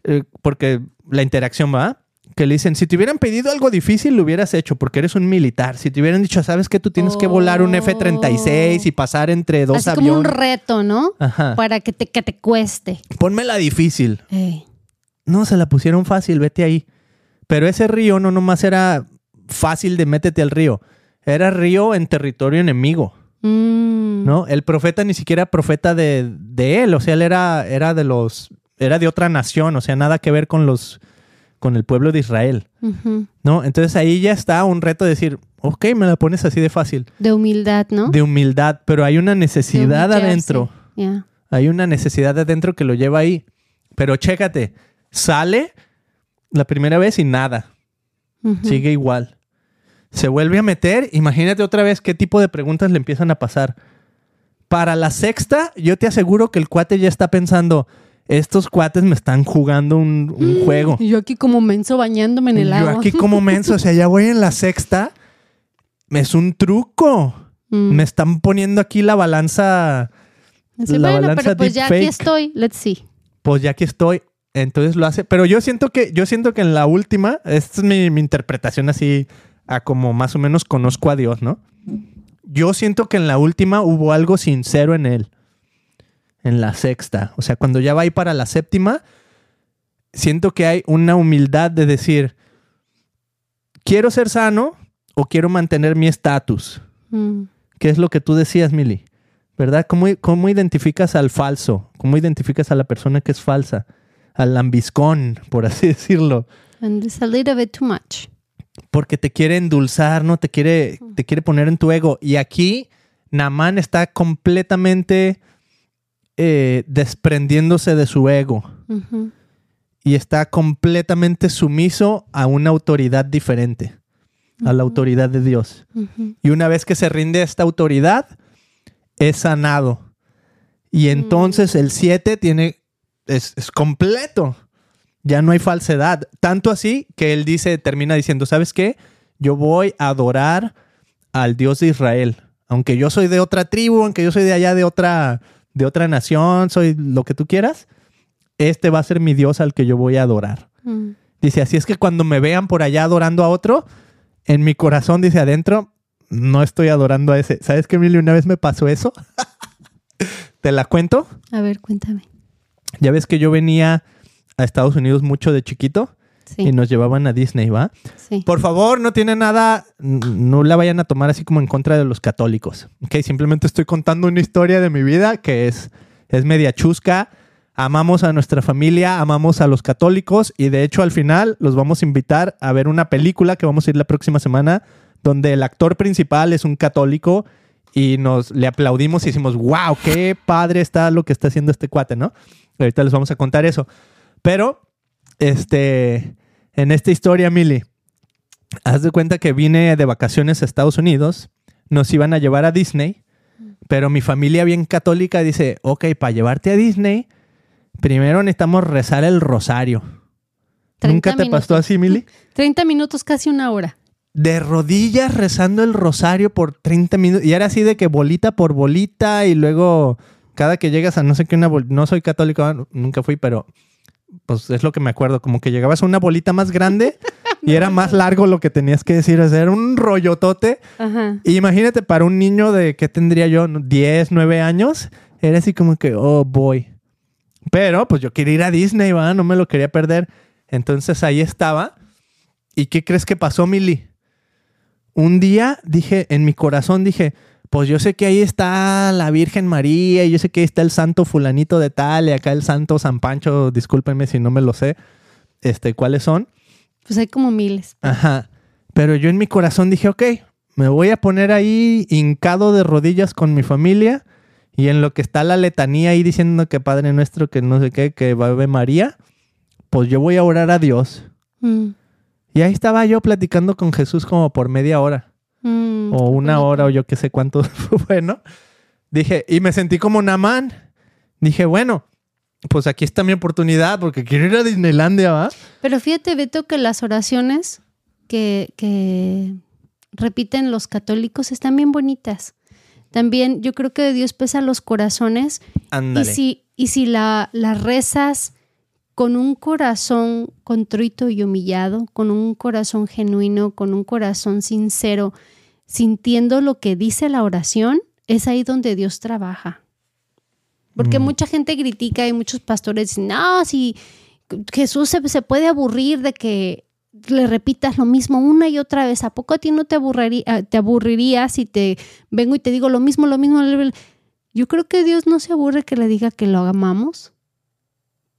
eh, porque la interacción va, que le dicen, si te hubieran pedido algo difícil, lo hubieras hecho, porque eres un militar. Si te hubieran dicho, sabes que tú tienes que volar un Oh. F-36 y pasar entre dos Así como un aviones. reto, ¿no? Ajá. Para que te, que te cueste. Pónmela difícil. Ey. No, se la pusieron fácil, vete ahí. Pero ese río no nomás era fácil de métete al río. Era río en territorio enemigo. Mm. ¿no? El profeta ni siquiera era profeta de, de él, o sea, él era, era de los, era de otra nación, o sea, nada que ver con los, con el pueblo de Israel. ¿no? Entonces ahí ya está un reto de decir, ok, me la pones así de fácil, De humildad, ¿no? de humildad, pero hay una necesidad adentro, hay una necesidad adentro que lo lleva ahí, pero chécate, sale la primera vez y nada, sigue igual. Se vuelve a meter, imagínate otra vez qué tipo de preguntas le empiezan a pasar. Para la sexta, yo te aseguro que el cuate ya está pensando, estos cuates me están jugando un, un juego. Y yo aquí como menso bañándome en el yo agua. aquí como menso, o sea, ya voy en la sexta. Es un truco. Mm. Me están poniendo aquí la balanza. La bueno, balanza pero pues ya aquí estoy. Let's see. Pues ya que estoy, entonces lo hace. Pero yo siento que, yo siento que en la última, esta es mi, mi interpretación así, a como más o menos conozco a Dios, ¿no? Yo siento que en la última hubo algo sincero en él. En la sexta. O sea, cuando ya va ahí para la séptima, siento que hay una humildad de decir, quiero ser sano o quiero mantener mi estatus. Mm. ¿Qué es lo que tú decías, Mili? ¿Verdad? ¿Cómo, ¿Cómo identificas al falso? ¿Cómo identificas a la persona que es falsa? Al lambiscón, por así decirlo. And it's a little bit too much. Porque te quiere endulzar, ¿no? Te quiere, te quiere poner en tu ego. Y aquí, Namán está completamente eh, desprendiéndose de su ego. Y está completamente sumiso a una autoridad diferente. A la autoridad de Dios. Y una vez que se rinde a esta autoridad, es sanado. Y entonces el 7 tiene, es, es completo. Ya no hay falsedad. Tanto así que él dice, termina diciendo, ¿sabes qué? Yo voy a adorar al Dios de Israel. Aunque yo soy de otra tribu, aunque yo soy de allá de otra, de otra nación, soy lo que tú quieras, este va a ser mi Dios al que yo voy a adorar. Mm. Dice, así es que cuando me vean por allá adorando a otro, en mi corazón, dice adentro, no estoy adorando a ese. ¿Sabes qué, Emilio? Una vez me pasó eso. ¿Te la cuento? A ver, cuéntame. Ya ves que yo venía a Estados Unidos mucho de chiquito Sí, y nos llevaban a Disney, ¿va? sí. Por favor, no tiene nada, no la vayan a tomar así como en contra de los católicos. Ok, simplemente estoy contando una historia de mi vida que es, es media chusca. Amamos a nuestra familia, amamos a los católicos y de hecho al final los vamos a invitar a ver una película que vamos a ir la próxima semana donde el actor principal es un católico y nos le aplaudimos y decimos, wow, qué padre está lo que está haciendo este cuate, ¿no? Ahorita les vamos a contar eso. Pero, este, en esta historia, Mili, haz de cuenta que vine de vacaciones a Estados Unidos, nos iban a llevar a Disney, pero mi familia bien católica dice, ok, para llevarte a Disney, primero necesitamos rezar el rosario. ¿Nunca te pasó así, Mili? 30 minutos, casi una hora. De rodillas rezando el rosario por 30 minutos. Y era así de que bolita por bolita y luego cada que llegas a no sé qué una bolita, no soy católico, nunca fui, pero pues es lo que me acuerdo, como que llegabas a una bolita más grande y era más largo lo que tenías que decir, o sea, era un rollotote. Ajá. Y imagínate para un niño de, ¿qué tendría yo? 10, 9 años, era así como que, oh boy. Pero pues yo quería ir a Disney, ¿va? No me lo quería perder. Entonces ahí estaba. ¿Y qué crees que pasó, Mili? Un día dije, en mi corazón dije, pues yo sé que ahí está la Virgen María, y yo sé que ahí está el santo fulanito de tal, y acá el santo San Pancho, discúlpenme si no me lo sé, este, ¿cuáles son? Pues hay como miles. Ajá. Pero yo en mi corazón dije, ok, me voy a poner ahí hincado de rodillas con mi familia, y en lo que está la letanía ahí diciendo que Padre Nuestro, que no sé qué, que va a ver María, pues yo voy a orar a Dios. Mm, Y ahí estaba yo platicando con Jesús como por media hora mm, o una bonito. hora o yo qué sé cuánto fue, ¿no? Dije, y me sentí como Namán. Dije, bueno, pues aquí está mi oportunidad porque quiero ir a Disneylandia, ¿va? Pero fíjate, Beto, que las oraciones que, que repiten los católicos están bien bonitas. También yo creo que Dios pesa los corazones y Ándale. si, y si la, la rezas con un corazón contrito y humillado, con un corazón genuino, con un corazón sincero, sintiendo lo que dice la oración, es ahí donde Dios trabaja. Porque Mm. mucha gente critica y muchos pastores dicen, no, si Jesús se, se puede aburrir de que le repitas lo mismo una y otra vez. ¿A poco a ti no te, aburriría, ah, te aburriría si te vengo y te digo lo mismo, lo mismo? Yo creo que Dios no se aburre que le diga que lo amamos,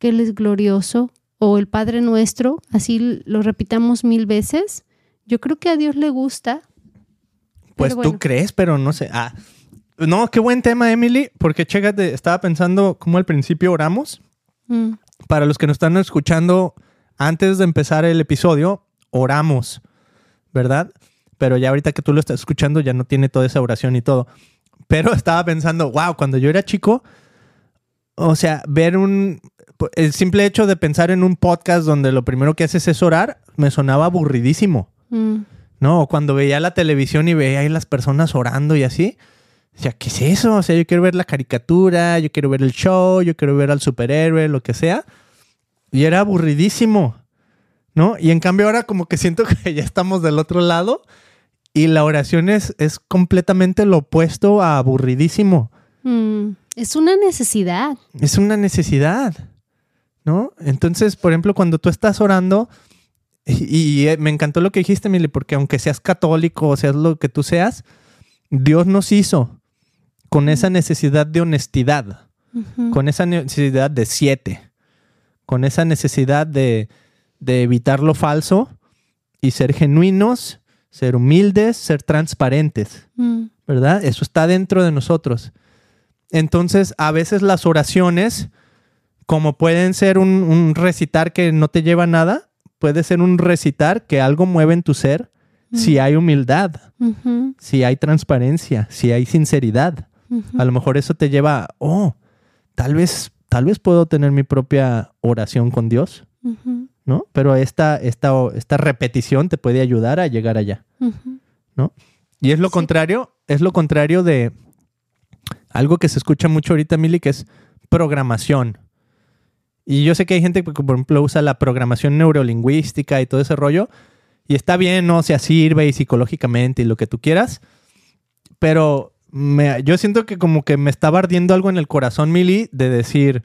que Él es glorioso, o el Padre Nuestro, así lo repitamos mil veces. Yo creo que a Dios le gusta. Pues tú crees, pero no sé. Ah, no, qué buen tema, Emily, porque chécate, estaba pensando cómo al principio oramos. Mm, Para los que nos están escuchando, antes de empezar el episodio, oramos, ¿verdad? Pero ya ahorita que tú lo estás escuchando, ya no tiene toda esa oración y todo. Pero estaba pensando, wow, cuando yo era chico, o sea, ver un. El simple hecho de pensar en un podcast donde lo primero que haces es orar, me sonaba aburridísimo. mm, ¿no? Cuando veía la televisión y veía ahí las personas orando y así. Sea, ¿qué es eso? O sea, yo quiero ver la caricatura, yo quiero ver el show, yo quiero ver al superhéroe, lo que sea. Y era aburridísimo, ¿no? Y en cambio ahora como que siento que ya estamos del otro lado y la oración es, es completamente lo opuesto a aburridísimo. mm. Es una necesidad. Es una necesidad, ¿no? Entonces, por ejemplo, cuando tú estás orando, y, y, eh, me encantó lo que dijiste, Mili, porque aunque seas católico o seas lo que tú seas, Dios nos hizo con esa necesidad de honestidad, con esa necesidad de siete, con esa necesidad de, de evitar lo falso y ser genuinos, ser humildes, ser transparentes. Mm, ¿verdad? Eso está dentro de nosotros. Entonces, a veces las oraciones, como pueden ser un, un recitar que no te lleva a nada, puede ser un recitar que algo mueve en tu ser si hay humildad, si hay transparencia, si hay sinceridad. A lo mejor eso te lleva, oh, tal vez, tal vez puedo tener mi propia oración con Dios, ¿no? Pero esta, esta, esta repetición te puede ayudar a llegar allá. ujú. Y es lo Sí. contrario, es lo contrario de algo que se escucha mucho ahorita, Mili, que es programación. Y yo sé que hay gente que, por ejemplo, usa la programación neurolingüística y todo ese rollo. Y está bien, ¿no? O sea, sirve y psicológicamente y lo que tú quieras. Pero me- yo siento que como que me estaba ardiendo algo en el corazón, Mili, de decir,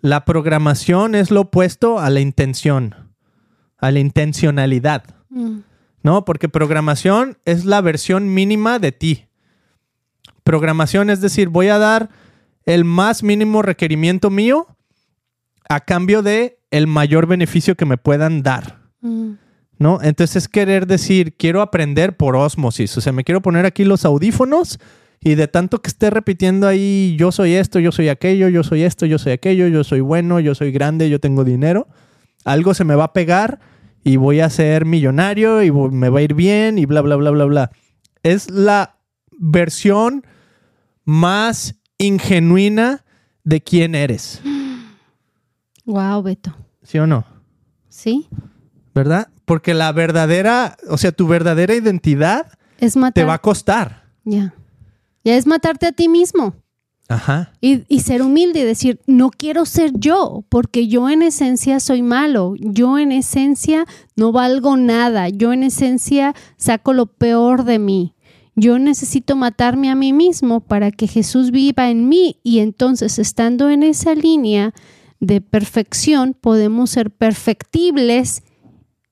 la programación es lo opuesto a la intención, a la intencionalidad. Mm, ¿no? Porque programación es la versión mínima de ti. Programación es decir, voy a dar el más mínimo requerimiento mío a cambio de el mayor beneficio que me puedan dar, mm, ¿no? Entonces es querer decir, quiero aprender por ósmosis, o sea, me quiero poner aquí los audífonos y de tanto que esté repitiendo ahí, yo soy esto, yo soy aquello, yo soy esto, yo soy aquello, yo soy bueno, yo soy grande, yo tengo dinero, algo se me va a pegar y voy a ser millonario y me va a ir bien y bla, bla, bla, bla, bla. Es la versión más ingenuina de quién eres, Wow, Beto. ¿sí o no? Sí. ¿verdad? Porque la verdadera, o sea, tu verdadera identidad Es matar. te va a costar. Ya. Ya es matarte a ti mismo. Ajá. Y, y ser humilde y decir, no quiero ser yo, porque yo en esencia soy malo, yo en esencia no valgo nada, yo en esencia saco lo peor de mí. Yo necesito matarme a mí mismo para que Jesús viva en mí y entonces estando en esa línea de perfección podemos ser perfectibles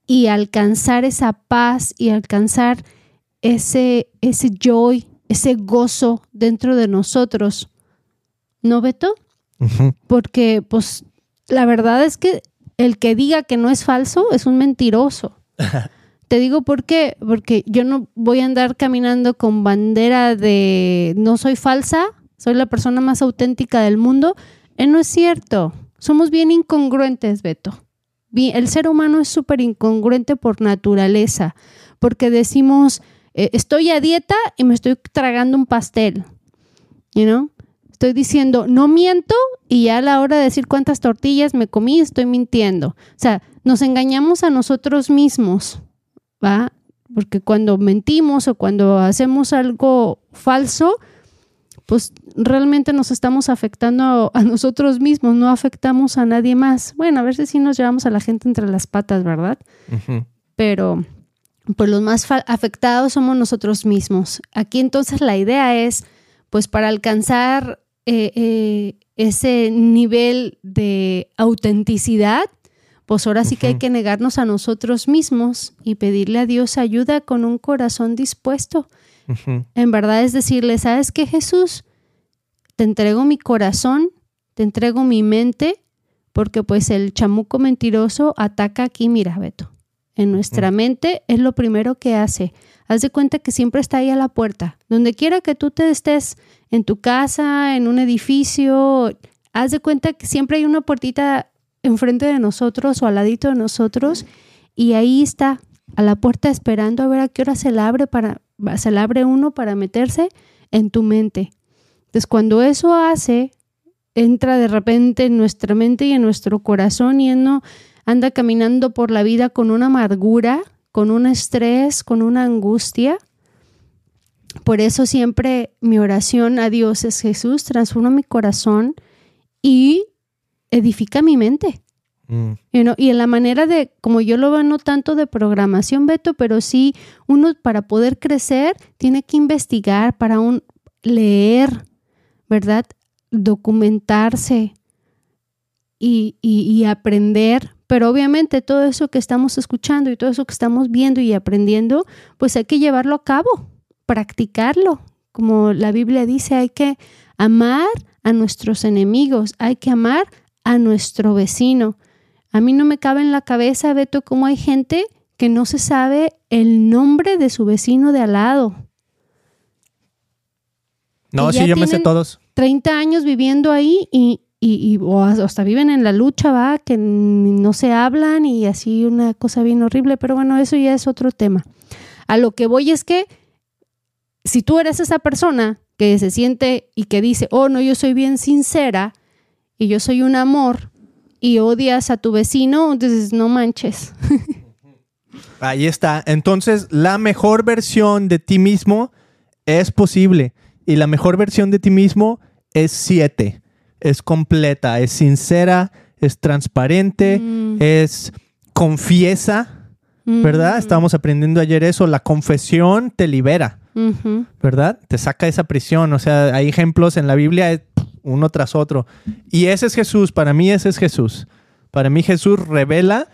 y alcanzar esa paz y alcanzar ese, ese joy, ese gozo dentro de nosotros. ¿No, Beto? Porque, pues, la verdad es que el que diga que no es falso es un mentiroso. Te digo por qué, porque yo no voy a andar caminando con bandera de no soy falsa, soy la persona más auténtica del mundo. Eh, no es cierto. Somos bien incongruentes, Beto. El ser humano es súper incongruente por naturaleza, porque decimos, eh, estoy a dieta y me estoy tragando un pastel. You know? Estoy diciendo, no miento y ya a la hora de decir cuántas tortillas me comí, estoy mintiendo. O sea, nos engañamos a nosotros mismos, ¿va? Porque cuando mentimos o cuando hacemos algo falso, pues realmente nos estamos afectando a, nosotros mismos, no afectamos a nadie más. Bueno, a veces sí nos llevamos a la gente entre las patas, ¿verdad? Pero pues los más afectados somos nosotros mismos. Aquí entonces la idea es, pues para alcanzar eh, eh, ese nivel de autenticidad, pues ahora sí que hay que negarnos a nosotros mismos y pedirle a Dios ayuda con un corazón dispuesto. En verdad es decirle, ¿sabes qué Jesús? Te entrego mi corazón, te entrego mi mente, porque pues el chamuco mentiroso ataca aquí, mira, Beto. En nuestra mente es lo primero que hace. Haz de cuenta que siempre está ahí a la puerta. Donde quiera que tú te estés, en tu casa, en un edificio, haz de cuenta que siempre hay una puertita enfrente de nosotros o al ladito de nosotros y ahí está a la puerta esperando a ver a qué hora se la abre para se abre uno para meterse en tu mente. Entonces, cuando eso hace, entra de repente en nuestra mente y en nuestro corazón y uno anda caminando por la vida con una amargura, con un estrés, con una angustia. Por eso siempre mi oración a Dios es Jesús, transforma mi corazón y edifica mi mente. Mm. You know, y en la manera de, como yo lo veo, no tanto de programación, Beto, pero sí uno para poder crecer tiene que investigar, para un leer, ¿verdad? Documentarse y, y- y aprender. Pero obviamente todo eso que estamos escuchando y todo eso que estamos viendo y aprendiendo, pues hay que llevarlo a cabo, practicarlo. Como la Biblia dice, hay que amar a nuestros enemigos, hay que amar a nuestro vecino. A mí no me cabe en la cabeza, Beto, cómo hay gente que no se sabe el nombre de su vecino de al lado. No, sí, yo me sé todos. 30 años viviendo ahí y, y- y- o hasta viven en la lucha, va, que no se hablan y así una cosa bien horrible, pero bueno, eso ya es otro tema. A lo que voy es que si tú eres esa persona que se siente y que dice, oh, no, yo soy bien sincera y yo soy un amor y odias a tu vecino, entonces no manches. Ahí está. Entonces, la mejor versión de ti mismo es posible. Y la mejor versión de ti mismo es siete. Es completa, es sincera, es transparente, Mm. es confiesa, ¿verdad? Mm. Estábamos aprendiendo ayer eso. La confesión te libera. ¿verdad? Te saca esa prisión. O sea, hay ejemplos en la Biblia eh, uno tras otro. Y ese es Jesús. Para mí ese es Jesús. Para mí Jesús revela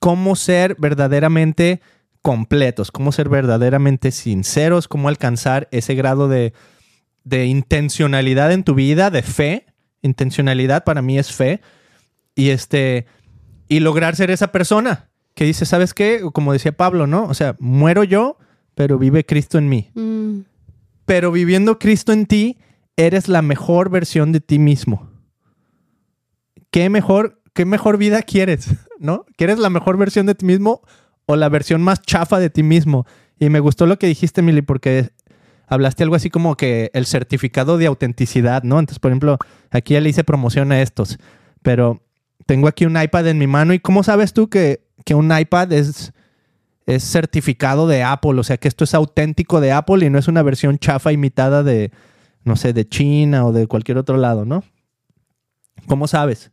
cómo ser verdaderamente completos, cómo ser verdaderamente sinceros, cómo alcanzar ese grado de, de intencionalidad en tu vida, de fe. Intencionalidad para mí es fe. Y este y lograr ser esa persona que dice, ¿sabes qué? Como decía Pablo, ¿no? O sea, muero yo, pero vive Cristo en mí. Mm. Pero viviendo Cristo en ti, eres la mejor versión de ti mismo. ¿Qué mejor, qué mejor vida quieres? ¿No? ¿Quieres la mejor versión de ti mismo o la versión más chafa de ti mismo? Y me gustó lo que dijiste, Mili, porque hablaste algo así como que el certificado de autenticidad, ¿no? Entonces, por ejemplo, aquí ya le hice promoción a estos, pero tengo aquí un iPad en mi mano y ¿cómo sabes tú que que un iPad es, es certificado de Apple, o sea que esto es auténtico de Apple y no es una versión chafa imitada de, no sé, de China o de cualquier otro lado, ¿no? ¿Cómo sabes?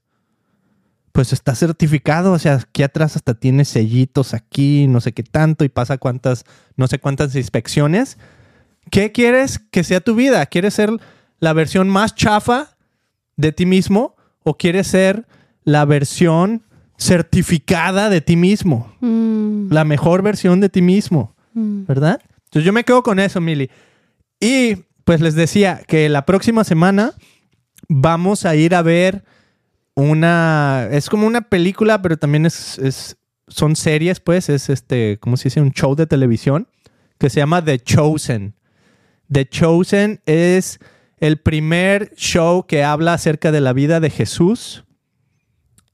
Pues está certificado, o sea, aquí atrás hasta tiene sellitos aquí, no sé qué tanto, y pasa cuántas, no sé cuántas inspecciones. ¿Qué quieres que sea tu vida? ¿Quieres ser la versión más chafa de ti mismo o quieres ser la versión certificada de ti mismo? Mm, La mejor versión de ti mismo, mm. ¿verdad? Entonces yo me quedo con eso, Mili. Y pues les decía que la próxima semana vamos a ir a ver una. Es como una película, pero también es. es- son series, pues. Es este. ¿Cómo se dice? Un show de televisión que se llama The Chosen. The Chosen es el primer show que habla acerca de la vida de Jesús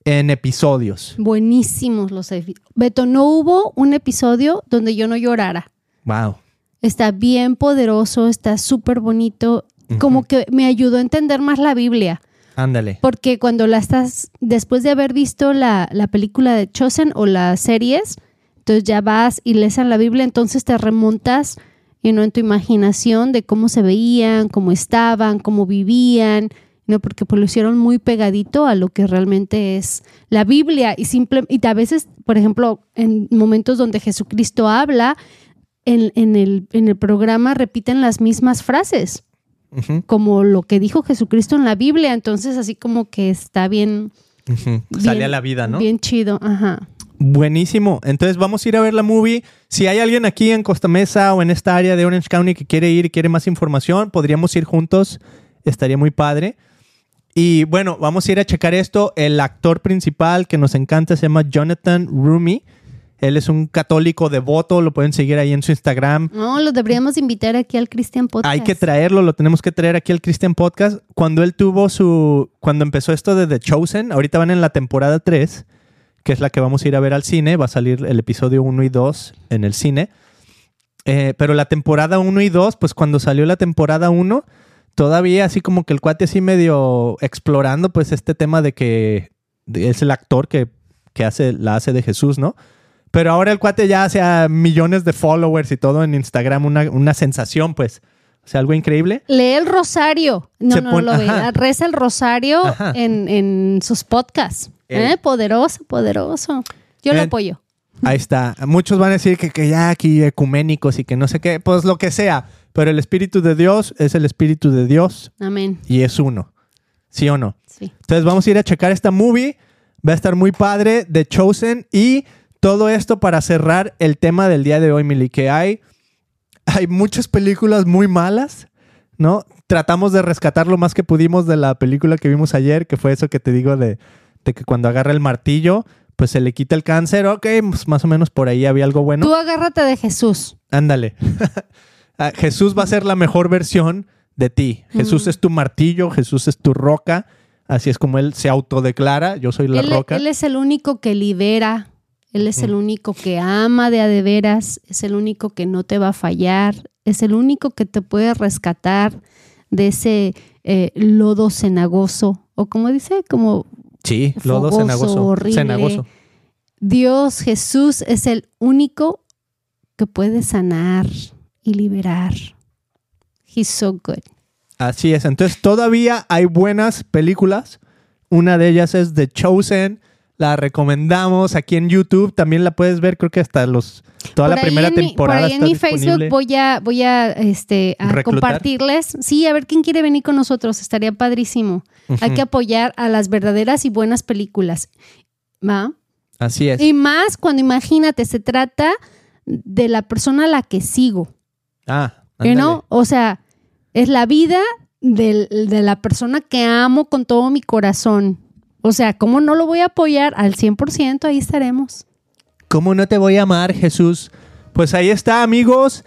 en episodios. Buenísimos los epi- Beto, no hubo un episodio donde yo no llorara. Wow. Está bien poderoso, está súper bonito. Como que me ayudó a entender más la Biblia. Ándale. Porque cuando la estás, después de haber visto la, la película de Chosen o las series, entonces ya vas y lees en la Biblia, entonces te remontas you know, en tu imaginación de cómo se veían, cómo estaban, cómo vivían, ¿no? porque pues lo hicieron muy pegadito a lo que realmente es la Biblia. Y, simple, y a veces, por ejemplo, en momentos donde Jesucristo habla, en, en el, en el programa repiten las mismas frases como lo que dijo Jesucristo en la Biblia, entonces así como que está bien. Bien- Sale a la vida, ¿no? bien chido, ajá. Buenísimo. Entonces vamos a ir a ver la movie. Si hay alguien aquí en Costa Mesa o en esta área de Orange County que quiere ir y quiere más información, podríamos ir juntos. Estaría muy padre. Y bueno, vamos a ir a checar esto. El actor principal que nos encanta se llama Jonathan Rumi. Él es un católico devoto. Lo pueden seguir ahí en su Instagram. No, lo deberíamos invitar aquí al Christian Podcast. Hay que traerlo, lo tenemos que traer aquí al Christian Podcast. Cuando él tuvo su. Cuando empezó esto de The Chosen, ahorita van en la temporada 3, que es la que vamos a ir a ver al cine. Va a salir el episodio 1 y 2 en el cine. Eh, pero la temporada 1 y 2, pues cuando salió la temporada 1, todavía así como que el cuate así medio explorando, pues este tema de que es el actor que, que hace, la hace de Jesús, ¿no? Pero ahora el cuate ya hace a millones de followers y todo en Instagram, una, una sensación, pues. O sea, algo increíble. Lee el rosario. No, Se no, pone- lo ve. ajá. Reza el rosario en, en sus podcasts. Eh. ¿Eh? Poderoso, poderoso. Yo lo Eh, apoyo. Ahí está. Muchos van a decir que, que ya aquí ecuménicos y que no sé qué, pues lo que sea. Pero el Espíritu de Dios es el Espíritu de Dios Amén. y es uno. ¿Sí o no? Sí. Entonces vamos a ir a checar esta movie. Va a estar muy padre, The Chosen. Y todo esto para cerrar el tema del día de hoy, Mili, que hay, hay muchas películas muy malas, ¿no? Tratamos de rescatar lo más que pudimos de la película que vimos ayer, que fue eso que te digo de, de que cuando agarra el martillo, pues se le quita el cáncer. Ok, pues más o menos por ahí había algo bueno. Tú agárrate de Jesús. Ándale. Ah, Jesús va a ser la mejor versión de ti. Jesús Mm. es tu martillo, Jesús es tu roca. Así es como él se autodeclara, yo soy la Él, roca. él es el único que libera. Él es el único que ama de a de veras. Es el único que no te va a fallar. Es el único que te puede rescatar de ese eh, lodo cenagoso. O como dice, como sí, lodo cenagoso. horrible. cenagoso. Dios Jesús es el único que puede sanar y liberar. He's so good. Así es. Entonces todavía hay buenas películas. Una de ellas es The Chosen. La recomendamos aquí en YouTube. También la puedes ver, creo que hasta los toda Por la primera mi- temporada por ahí en está mi disponible. Facebook voy a, voy a, este, compartirles. Sí, a ver quién quiere venir con nosotros. Estaría padrísimo. Hay que apoyar a las verdaderas y buenas películas. ¿Va? Así es. Y más cuando imagínate, se trata de la persona a la que sigo. Ah, ándale. know? O sea, es la vida del- de la persona que amo con todo mi corazón. O sea, ¿cómo no lo voy a apoyar al 100%? Ahí estaremos. ¿Cómo no te voy a amar, Jesús? Pues ahí está, amigos.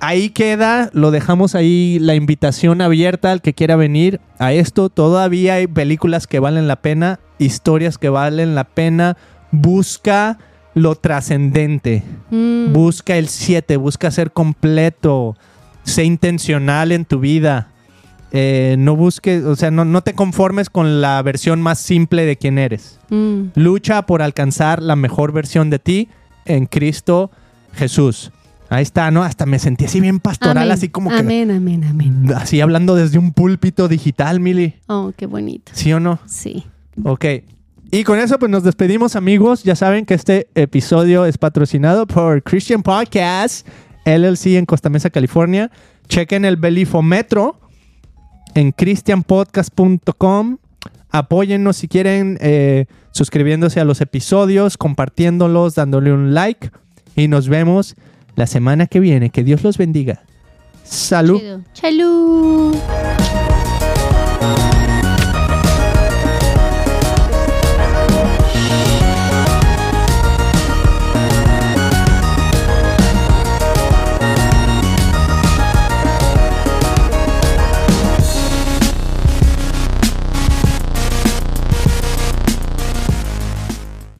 Ahí queda, lo dejamos ahí la invitación abierta al que quiera venir a esto. Todavía hay películas que valen la pena, historias que valen la pena. Busca lo trascendente. Mm. Busca el 7, busca ser completo. Sé intencional en tu vida. Eh, no busques, o sea, no, no te conformes con la versión más simple de quién eres. Mm. Lucha por alcanzar la mejor versión de ti en Cristo Jesús. Ahí está, ¿no? Hasta me sentí así bien pastoral, Amén. así como que... Amén, amén, amén. Así hablando desde un púlpito digital, Mili. Oh, qué bonito. ¿Sí o no? Sí. Ok. Y con eso, pues nos despedimos, amigos. Ya saben que este episodio es patrocinado por Christian Podcast LLC en Costa Mesa, California. Chequen el Belifometro en christianpodcast.com. Apóyennos si quieren, eh, suscribiéndose a los episodios, compartiéndolos, dándole un like. Y nos vemos la semana que viene. Que Dios los bendiga. Salud. Chalú.